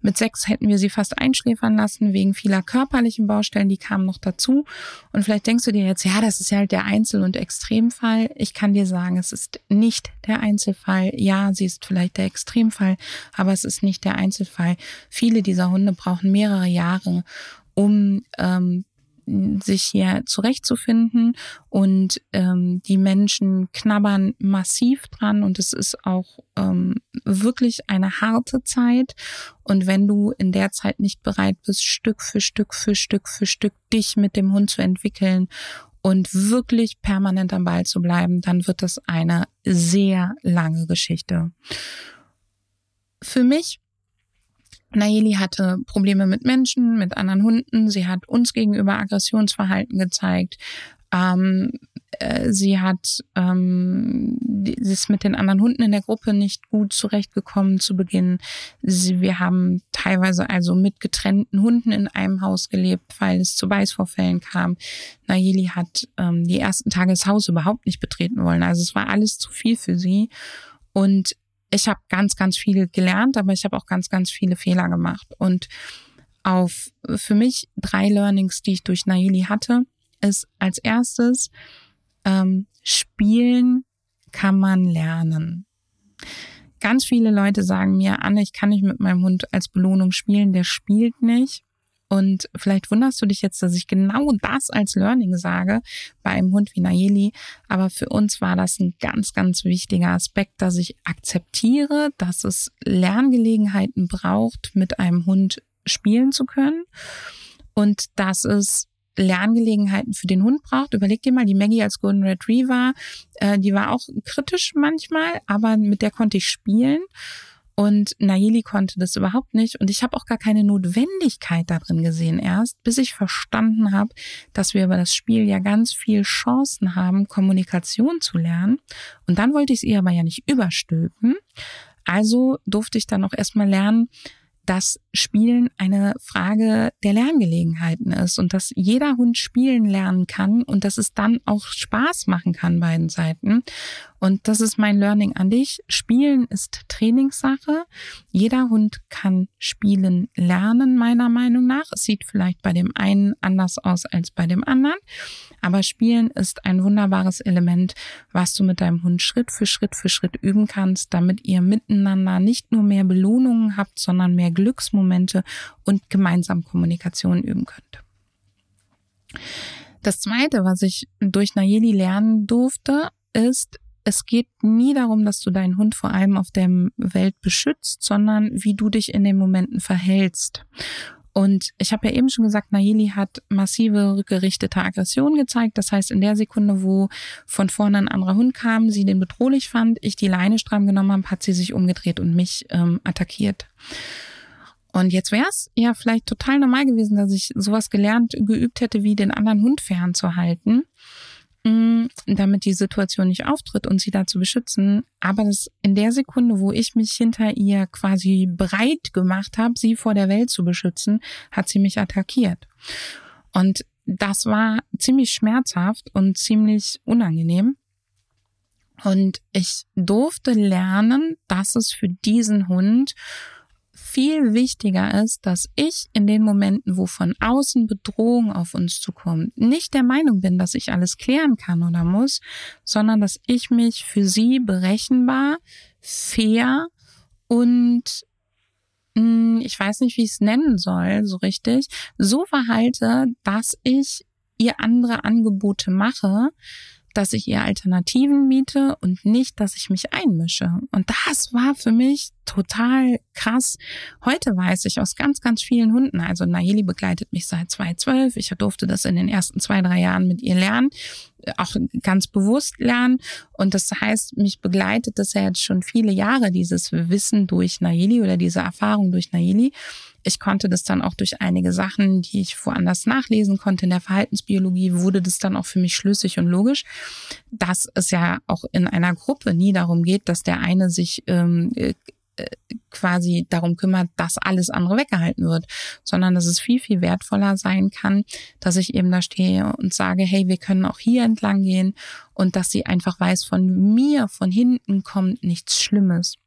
Mit sechs hätten wir sie fast einschläfern lassen wegen vieler körperlichen Baustellen, die kamen noch dazu. Und vielleicht denkst du dir jetzt, ja, das ist ja halt der Einzel- und Extremfall. Ich kann dir sagen, es ist nicht der Einzelfall. Ja, sie ist vielleicht der Extremfall, aber es ist nicht der Einzelfall. Viele dieser Hunde brauchen mehrere Jahre, um ähm, sich hier zurechtzufinden und ähm, die Menschen knabbern massiv dran und es ist auch ähm, wirklich eine harte Zeit und wenn du in der Zeit nicht bereit bist, Stück für Stück für Stück für Stück dich mit dem Hund zu entwickeln und wirklich permanent am Ball zu bleiben, dann wird das eine sehr lange Geschichte. Für mich Nayeli hatte Probleme mit Menschen, mit anderen Hunden. Sie hat uns gegenüber Aggressionsverhalten gezeigt. Ähm, äh, sie hat ähm, sie ist mit den anderen Hunden in der Gruppe nicht gut zurechtgekommen zu Beginn. Sie, wir haben teilweise also mit getrennten Hunden in einem Haus gelebt, weil es zu Beißvorfällen kam. Nayeli hat ähm, die ersten Tage das Haus überhaupt nicht betreten wollen. Also es war alles zu viel für sie. Und ich habe ganz, ganz viel gelernt, aber ich habe auch ganz, ganz viele Fehler gemacht. Und auf für mich drei Learnings, die ich durch Naili hatte, ist als erstes, ähm, spielen kann man lernen. Ganz viele Leute sagen mir, Anne, ich kann nicht mit meinem Hund als Belohnung spielen, der spielt nicht. Und vielleicht wunderst du dich jetzt, dass ich genau das als Learning sage bei einem Hund wie Nayeli. Aber für uns war das ein ganz, ganz wichtiger Aspekt, dass ich akzeptiere, dass es Lerngelegenheiten braucht, mit einem Hund spielen zu können. Und dass es Lerngelegenheiten für den Hund braucht. Überleg dir mal, die Maggie als Golden Retriever, äh, die war auch kritisch manchmal, aber mit der konnte ich spielen. Und Naili konnte das überhaupt nicht. Und ich habe auch gar keine Notwendigkeit darin gesehen erst, bis ich verstanden habe, dass wir über das Spiel ja ganz viel Chancen haben, Kommunikation zu lernen. Und dann wollte ich es ihr aber ja nicht überstülpen. Also durfte ich dann auch erstmal lernen, dass Spielen eine Frage der Lerngelegenheiten ist und dass jeder Hund spielen lernen kann und dass es dann auch Spaß machen kann beiden Seiten. Und das ist mein Learning an dich. Spielen ist Trainingssache. Jeder Hund kann spielen lernen, meiner Meinung nach. Es sieht vielleicht bei dem einen anders aus als bei dem anderen. Aber Spielen ist ein wunderbares Element, was du mit deinem Hund Schritt für Schritt für Schritt üben kannst, damit ihr miteinander nicht nur mehr Belohnungen habt, sondern mehr Glücksmomente und gemeinsam Kommunikation üben könnt. Das zweite, was ich durch Nayeli lernen durfte, ist, es geht nie darum, dass du deinen Hund vor allem auf der Welt beschützt, sondern wie du dich in den Momenten verhältst. Und ich habe ja eben schon gesagt, Nayeli hat massive rückgerichtete Aggression gezeigt. Das heißt, in der Sekunde, wo von vorne ein anderer Hund kam, sie den bedrohlich fand, ich die Leine stramm genommen habe, hat sie sich umgedreht und mich ähm, attackiert. Und jetzt wäre es ja vielleicht total normal gewesen, dass ich sowas gelernt, geübt hätte, wie den anderen Hund fernzuhalten. Damit die Situation nicht auftritt und sie da zu beschützen. Aber das in der Sekunde, wo ich mich hinter ihr quasi bereit gemacht habe, sie vor der Welt zu beschützen, hat sie mich attackiert. Und das war ziemlich schmerzhaft und ziemlich unangenehm. Und ich durfte lernen, dass es für diesen Hund viel wichtiger ist, dass ich in den Momenten, wo von außen Bedrohung auf uns zukommt, nicht der Meinung bin, dass ich alles klären kann oder muss, sondern dass ich mich für sie berechenbar, fair und hm, ich weiß nicht, wie ich es nennen soll, so richtig, so verhalte, dass ich ihr andere Angebote mache, dass ich ihr Alternativen biete und nicht, dass ich mich einmische. Und das war für mich total krass. Heute weiß ich aus ganz, ganz vielen Hunden, also Nayeli begleitet mich seit 2012. Ich durfte das in den ersten zwei, drei Jahren mit ihr lernen, auch ganz bewusst lernen. Und das heißt, mich begleitet das ja jetzt schon viele Jahre, dieses Wissen durch Nayeli oder diese Erfahrung durch Nayeli. Ich konnte das dann auch durch einige Sachen, die ich woanders nachlesen konnte in der Verhaltensbiologie, wurde das dann auch für mich schlüssig und logisch, dass es ja auch in einer Gruppe nie darum geht, dass der eine sich ähm, äh, quasi darum kümmert, dass alles andere weggehalten wird, sondern dass es viel, viel wertvoller sein kann, dass ich eben da stehe und sage, hey, wir können auch hier entlang gehen und dass sie einfach weiß, von mir, von hinten kommt nichts Schlimmes.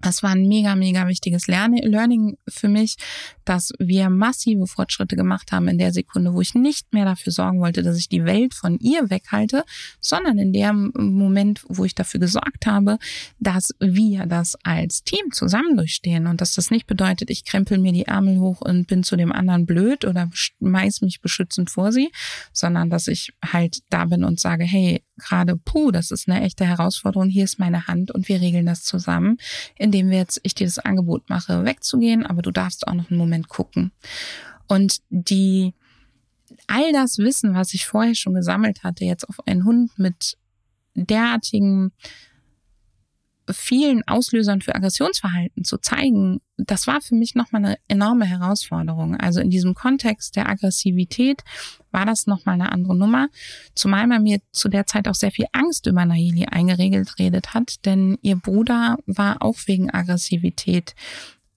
Das war ein mega, mega wichtiges Learning für mich, dass wir massive Fortschritte gemacht haben in der Sekunde, wo ich nicht mehr dafür sorgen wollte, dass ich die Welt von ihr weghalte, sondern in dem Moment, wo ich dafür gesorgt habe, dass wir das als Team zusammen durchstehen und dass das nicht bedeutet, ich krempel mir die Ärmel hoch und bin zu dem anderen blöd oder schmeiß mich beschützend vor sie, sondern dass ich halt da bin und sage, hey, gerade, puh, das ist eine echte Herausforderung, hier ist meine Hand und wir regeln das zusammen, indem wir jetzt, ich dir das Angebot mache, wegzugehen, aber du darfst auch noch einen Moment gucken. Und die, all das Wissen, was ich vorher schon gesammelt hatte, jetzt auf einen Hund mit derartigen vielen Auslösern für Aggressionsverhalten zu zeigen, das war für mich nochmal eine enorme Herausforderung. Also in diesem Kontext der Aggressivität war das nochmal eine andere Nummer. Zumal man mir zu der Zeit auch sehr viel Angst über Nayeli eingeregelt redet hat, denn ihr Bruder war auch wegen Aggressivität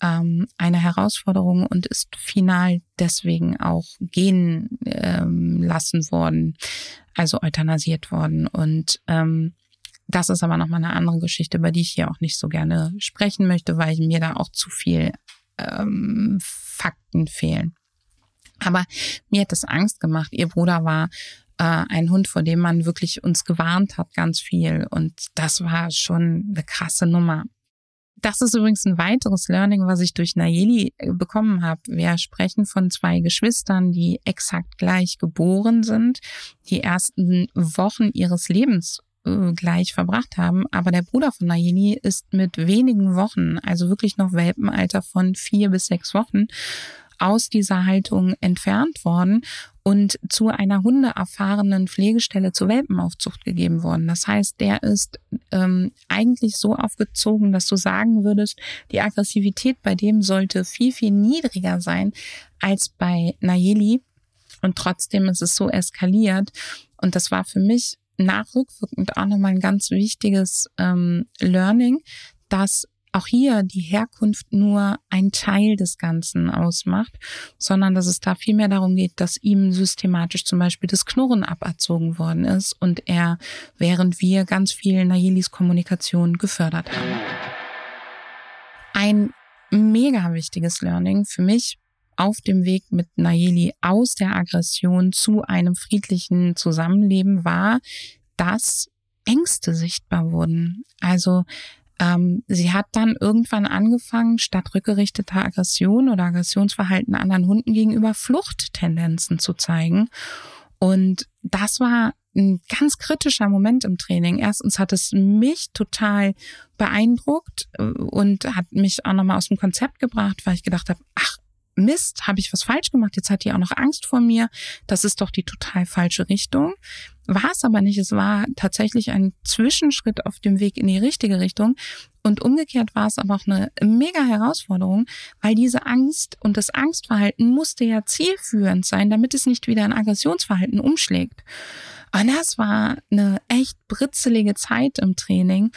ähm, eine Herausforderung und ist final deswegen auch gehen ähm, lassen worden, also euthanasiert worden. Und ähm, das ist aber nochmal eine andere Geschichte, über die ich hier auch nicht so gerne sprechen möchte, weil mir da auch zu viel ähm, Fakten fehlen. Aber mir hat das Angst gemacht. Ihr Bruder war äh, ein Hund, vor dem man wirklich uns gewarnt hat, ganz viel. Und das war schon eine krasse Nummer. Das ist übrigens ein weiteres Learning, was ich durch Nayeli äh, bekommen habe. Wir sprechen von zwei Geschwistern, die exakt gleich geboren sind, die ersten Wochen ihres Lebens äh, gleich verbracht haben. Aber der Bruder von Nayeli ist mit wenigen Wochen, also wirklich noch Welpenalter von vier bis sechs Wochen, aus dieser Haltung entfernt worden und zu einer hundeerfahrenen Pflegestelle zur Welpenaufzucht gegeben worden. Das heißt, der ist ähm, eigentlich so aufgezogen, dass du sagen würdest, die Aggressivität bei dem sollte viel, viel niedriger sein als bei Nayeli. Und trotzdem ist es so eskaliert. Und das war für mich nachrückwirkend auch nochmal ein ganz wichtiges ähm, Learning, dass auch hier die Herkunft nur ein Teil des Ganzen ausmacht, sondern dass es da vielmehr darum geht, dass ihm systematisch zum Beispiel das Knurren aberzogen worden ist und er, während wir ganz viel Nayelis Kommunikation gefördert haben. Ein mega wichtiges Learning für mich auf dem Weg mit Nayeli aus der Aggression zu einem friedlichen Zusammenleben war, dass Ängste sichtbar wurden. Also ähm, sie hat dann irgendwann angefangen, statt rückgerichteter Aggression oder Aggressionsverhalten anderen Hunden gegenüber Fluchttendenzen zu zeigen. Und das war ein ganz kritischer Moment im Training. Erstens hat es mich total beeindruckt äh, und hat mich auch nochmal aus dem Konzept gebracht, weil ich gedacht habe, ach, Mist, habe ich was falsch gemacht? Jetzt hat die auch noch Angst vor mir. Das ist doch die total falsche Richtung. War es aber nicht. Es war tatsächlich ein Zwischenschritt auf dem Weg in die richtige Richtung. Und umgekehrt war es aber auch eine mega Herausforderung, weil diese Angst und das Angstverhalten musste ja zielführend sein, damit es nicht wieder ein Aggressionsverhalten umschlägt. Und das war eine echt britzelige Zeit im Training,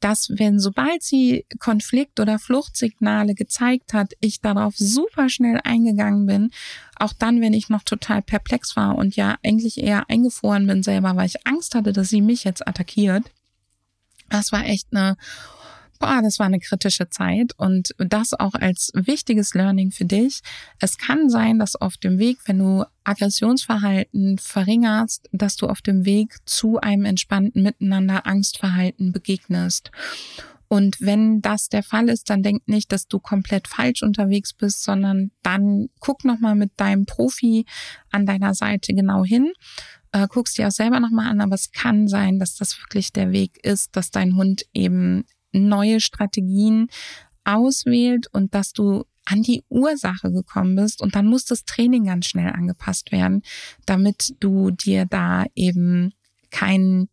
dass wenn sobald sie Konflikt- oder Fluchtsignale gezeigt hat, ich darauf super schnell eingegangen bin, auch dann, wenn ich noch total perplex war und ja eigentlich eher eingefroren bin selber, weil ich Angst hatte, dass sie mich jetzt attackiert. Das war echt eine boah, das war eine kritische Zeit und das auch als wichtiges Learning für dich. Es kann sein, dass auf dem Weg, wenn du Aggressionsverhalten verringerst, dass du auf dem Weg zu einem entspannten Miteinander Angstverhalten begegnest. Und wenn das der Fall ist, dann denk nicht, dass du komplett falsch unterwegs bist, sondern dann guck nochmal mit deinem Profi an deiner Seite genau hin. Äh, guckst dir auch selber nochmal an, aber es kann sein, dass das wirklich der Weg ist, dass dein Hund eben neue Strategien auswählt und dass du an die Ursache gekommen bist und dann muss das Training ganz schnell angepasst werden, damit du dir da eben kein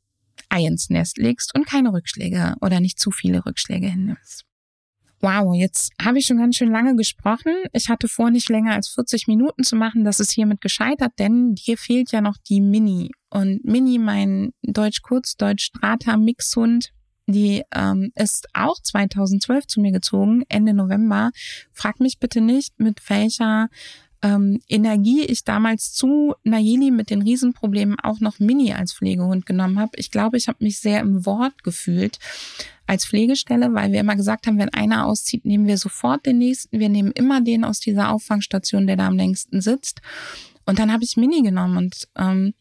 Ei ins Nest legst und keine Rückschläge oder nicht zu viele Rückschläge hinnimmst. Wow, jetzt habe ich schon ganz schön lange gesprochen. Ich hatte vor, nicht länger als 40 Minuten zu machen. Das ist hiermit gescheitert, denn dir fehlt ja noch die Mini. Und Mini, mein Deutsch-Kurz-Deutsch-Strata-Mixhund, die ähm, ist auch 2012 zu mir gezogen, Ende November. Frag mich bitte nicht, mit welcher ähm, Energie ich damals zu Nayeli mit den Riesenproblemen auch noch Mini als Pflegehund genommen habe. Ich glaube, ich habe mich sehr im Wort gefühlt als Pflegestelle, weil wir immer gesagt haben, wenn einer auszieht, nehmen wir sofort den nächsten. Wir nehmen immer den aus dieser Auffangstation, der da am längsten sitzt. Und dann habe ich Mini genommen und ähm,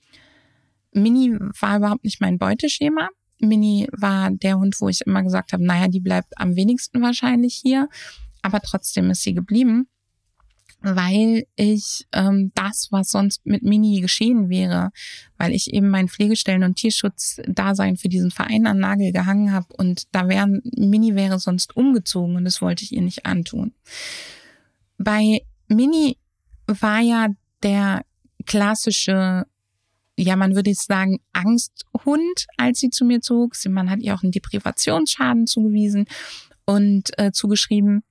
Mini war überhaupt nicht mein Beuteschema. Mini war der Hund, wo ich immer gesagt habe, naja, die bleibt am wenigsten wahrscheinlich hier. Aber trotzdem ist sie geblieben, weil ich ähm, das, was sonst mit Mini geschehen wäre, weil ich eben mein Pflegestellen- und Tierschutzdasein für diesen Verein an Nagel gehangen habe und da wären Mini wäre sonst umgezogen und das wollte ich ihr nicht antun. Bei Mini war ja der klassische ja, man würde jetzt sagen, Angsthund, als sie zu mir zog. Man hat ihr auch einen Deprivationsschaden zugewiesen und äh, zugeschrieben.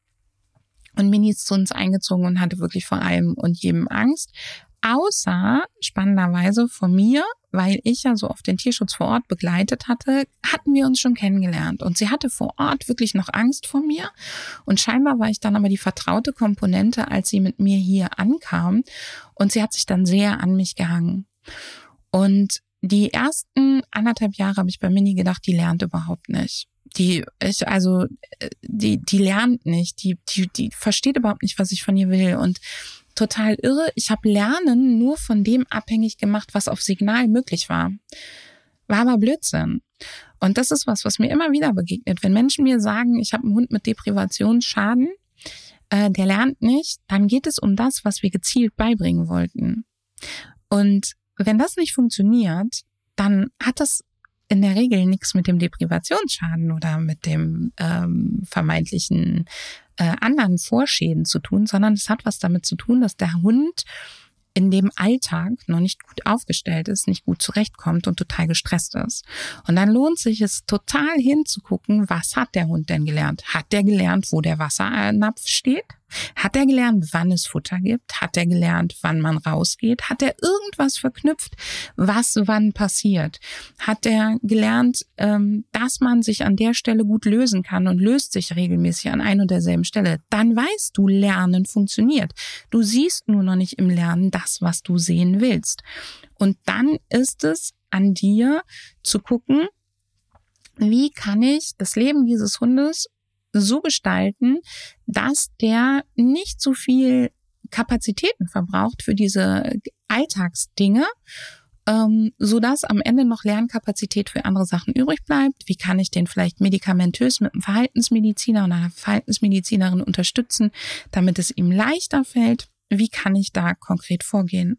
Und Mini ist zu uns eingezogen und hatte wirklich vor allem und jedem Angst. Außer, spannenderweise, von mir, weil ich ja so oft den Tierschutz vor Ort begleitet hatte, hatten wir uns schon kennengelernt. Und sie hatte vor Ort wirklich noch Angst vor mir. Und scheinbar war ich dann aber die vertraute Komponente, als sie mit mir hier ankam. Und sie hat sich dann sehr an mich gehangen. Und die ersten anderthalb Jahre habe ich bei Mini gedacht, die lernt überhaupt nicht. Die, ich, also, äh, die, die lernt nicht, die, die, die versteht überhaupt nicht, was ich von ihr will. Und total irre, ich habe Lernen nur von dem abhängig gemacht, was auf Signal möglich war. War aber Blödsinn. Und das ist was, was mir immer wieder begegnet. Wenn Menschen mir sagen, ich habe einen Hund mit Deprivationsschaden, äh, der lernt nicht, dann geht es um das, was wir gezielt beibringen wollten. Und wenn das nicht funktioniert, dann hat das in der Regel nichts mit dem Deprivationsschaden oder mit dem ähm, vermeintlichen äh, anderen Vorschäden zu tun, sondern es hat was damit zu tun, dass der Hund in dem Alltag noch nicht gut aufgestellt ist, nicht gut zurechtkommt und total gestresst ist. Und dann lohnt sich es total hinzugucken, was hat der Hund denn gelernt? Hat der gelernt, wo der Wassernapf steht? Hat er gelernt, wann es Futter gibt? Hat er gelernt, wann man rausgeht? Hat er irgendwas verknüpft, was wann passiert? Hat er gelernt, ähm, dass man sich an der Stelle gut lösen kann und löst sich regelmäßig an ein und derselben Stelle? Dann weißt du, Lernen funktioniert. Du siehst nur noch nicht im Lernen das, was du sehen willst. Und dann ist es an dir zu gucken, wie kann ich das Leben dieses Hundes so gestalten, dass der nicht so viel Kapazitäten verbraucht für diese Alltagsdinge, ähm, so dass am Ende noch Lernkapazität für andere Sachen übrig bleibt. Wie kann ich den vielleicht medikamentös mit einem Verhaltensmediziner oder einer Verhaltensmedizinerin unterstützen, damit es ihm leichter fällt? Wie kann ich da konkret vorgehen?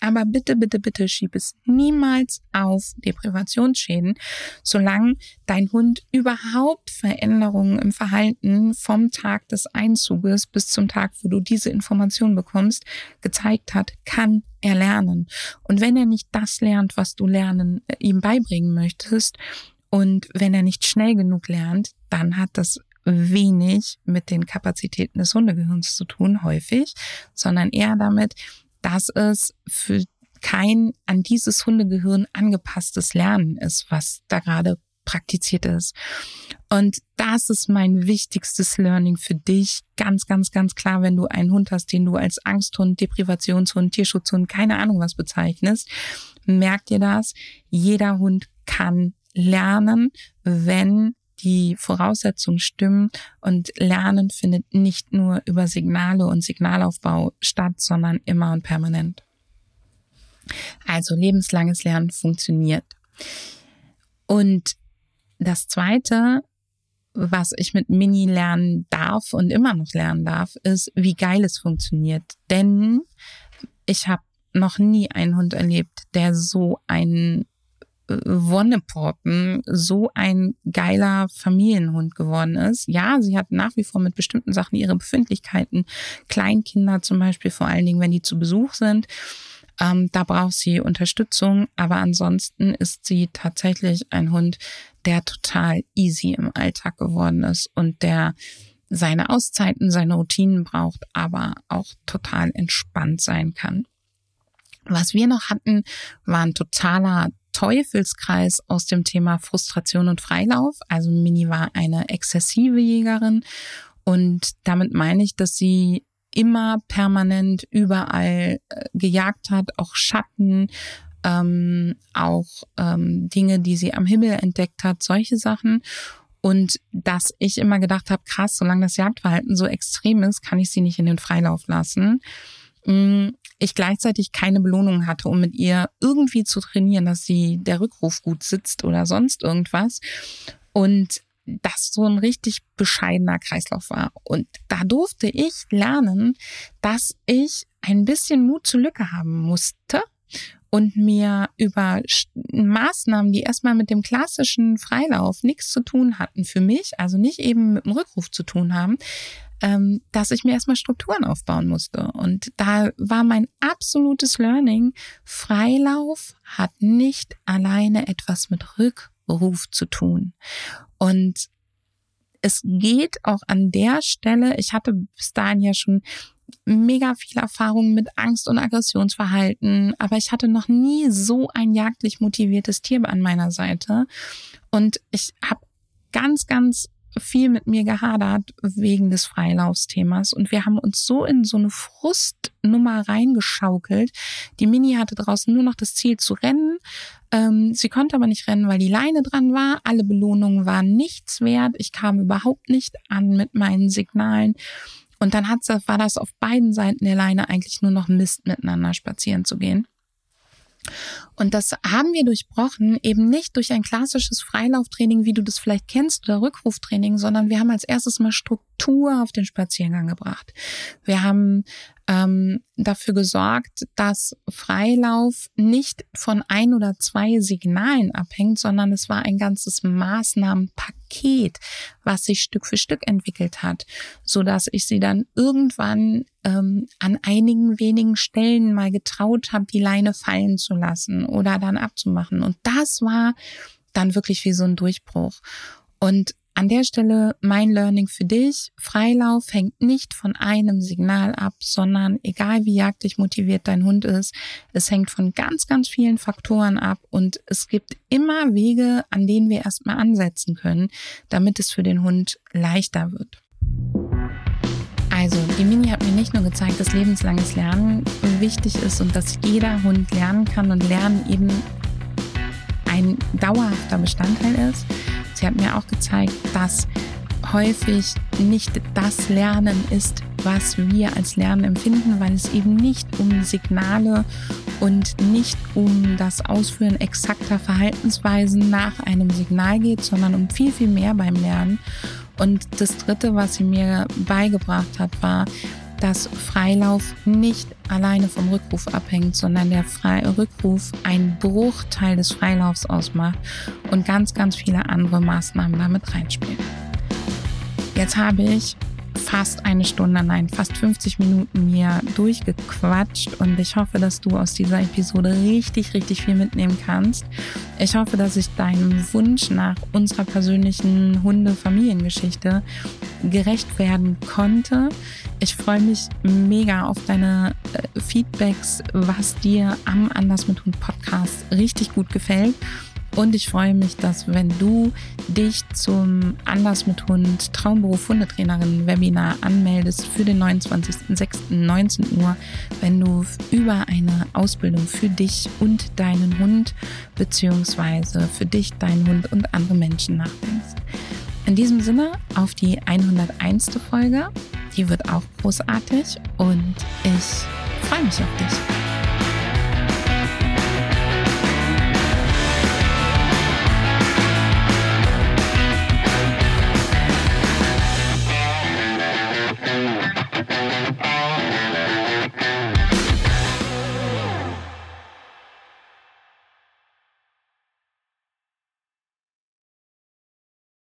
Aber bitte, bitte, bitte schieb es niemals auf Deprivationsschäden, solange dein Hund überhaupt Veränderungen im Verhalten vom Tag des Einzuges bis zum Tag, wo du diese Information bekommst, gezeigt hat, kann er lernen. Und wenn er nicht das lernt, was du lernen, äh, ihm beibringen möchtest, und wenn er nicht schnell genug lernt, dann hat das wenig mit den Kapazitäten des Hundegehirns zu tun, häufig, sondern eher damit, dass es für kein an dieses Hundegehirn angepasstes Lernen ist, was da gerade praktiziert ist. Und das ist mein wichtigstes Learning für dich. Ganz, ganz, ganz klar, wenn du einen Hund hast, den du als Angsthund, Deprivationshund, Tierschutzhund, keine Ahnung was bezeichnest, merk dir das. Jeder Hund kann lernen, wenn die Voraussetzungen stimmen und Lernen findet nicht nur über Signale und Signalaufbau statt, sondern immer und permanent. Also lebenslanges Lernen funktioniert. Und das Zweite, was ich mit Mini lernen darf und immer noch lernen darf, ist, wie geil es funktioniert. Denn ich habe noch nie einen Hund erlebt, der so einen Wonneporten so ein geiler Familienhund geworden ist. Ja, sie hat nach wie vor mit bestimmten Sachen ihre Befindlichkeiten. Kleinkinder zum Beispiel, vor allen Dingen, wenn die zu Besuch sind. Ähm, da braucht sie Unterstützung, aber ansonsten ist sie tatsächlich ein Hund, der total easy im Alltag geworden ist und der seine Auszeiten, seine Routinen braucht, aber auch total entspannt sein kann. Was wir noch hatten, war ein totaler Teufelskreis aus dem Thema Frustration und Freilauf. Also Mini war eine exzessive Jägerin und damit meine ich, dass sie immer permanent überall äh, gejagt hat, auch Schatten, ähm, auch ähm, Dinge, die sie am Himmel entdeckt hat, solche Sachen. Und dass ich immer gedacht habe, krass, solange das Jagdverhalten so extrem ist, kann ich sie nicht in den Freilauf lassen. Mm, ich gleichzeitig keine Belohnung hatte, um mit ihr irgendwie zu trainieren, dass sie der Rückruf gut sitzt oder sonst irgendwas. Und das so ein richtig bescheidener Kreislauf war. Und da durfte ich lernen, dass ich ein bisschen Mut zur Lücke haben musste und mir über Maßnahmen, die erstmal mit dem klassischen Freilauf nichts zu tun hatten für mich, also nicht eben mit dem Rückruf zu tun haben, ähm, dass ich mir erstmal Strukturen aufbauen musste. Und da war mein absolutes Learning, Freilauf hat nicht alleine etwas mit Rückruf zu tun. Und es geht auch an der Stelle, ich hatte bis dahin ja schon mega viel Erfahrung mit Angst und Aggressionsverhalten, aber ich hatte noch nie so ein jagdlich motiviertes Tier an meiner Seite. Und ich habe ganz, ganz viel mit mir gehadert wegen des Freilaufsthemas und wir haben uns so in so eine Frustnummer reingeschaukelt. Die Mini hatte draußen nur noch das Ziel zu rennen. Ähm, sie konnte aber nicht rennen, weil die Leine dran war. Alle Belohnungen waren nichts wert. Ich kam überhaupt nicht an mit meinen Signalen. Und dann hat, war das auf beiden Seiten der Leine eigentlich nur noch Mist, miteinander spazieren zu gehen. Und das haben wir durchbrochen, eben nicht durch ein klassisches Freilauftraining, wie du das vielleicht kennst, oder Rückruftraining, sondern wir haben als erstes mal Struktur auf den Spaziergang gebracht. Wir haben ähm, dafür gesorgt, dass Freilauf nicht von ein oder zwei Signalen abhängt, sondern es war ein ganzes Maßnahmenpaket, was sich Stück für Stück entwickelt hat, so dass ich sie dann irgendwann ähm, an einigen wenigen Stellen mal getraut habe, die Leine fallen zu lassen oder dann abzumachen. Und das war dann wirklich wie so ein Durchbruch. Und an der Stelle mein Learning für dich. Freilauf hängt nicht von einem Signal ab, sondern egal wie jagdlich motiviert dein Hund ist, es hängt von ganz, ganz vielen Faktoren ab und es gibt immer Wege, an denen wir erstmal ansetzen können, damit es für den Hund leichter wird. Also, die Mini hat mir nicht nur gezeigt, dass lebenslanges Lernen wichtig ist und dass jeder Hund lernen kann und Lernen eben ein dauerhafter Bestandteil ist, Sie hat mir auch gezeigt, dass häufig nicht das Lernen ist, was wir als Lernen empfinden, weil es eben nicht um Signale und nicht um das Ausführen exakter Verhaltensweisen nach einem Signal geht, sondern um viel, viel mehr beim Lernen. Und das Dritte, was sie mir beigebracht hat, war, dass Freilauf nicht alleine vom Rückruf abhängt, sondern der Fre Rückruf ein Bruchteil des Freilaufs ausmacht und ganz, ganz viele andere Maßnahmen damit reinspielen. Jetzt habe ich fast eine Stunde, nein, fast 50 Minuten hier durchgequatscht und ich hoffe, dass du aus dieser Episode richtig, richtig viel mitnehmen kannst. Ich hoffe, dass ich deinem Wunsch nach unserer persönlichen Hunde-Familiengeschichte gerecht werden konnte. Ich freue mich mega auf deine äh, Feedbacks, was dir am Anders mit Hund Podcast richtig gut gefällt. Und ich freue mich, dass wenn du dich zum Anders mit Hund Traumberuf Hundetrainerin Webinar anmeldest für den 29.06.19 Uhr, wenn du über eine Ausbildung für dich und deinen Hund beziehungsweise für dich, deinen Hund und andere Menschen nachdenkst. In diesem Sinne auf die 101. Folge. Die wird auch großartig und ich freue mich auf dich.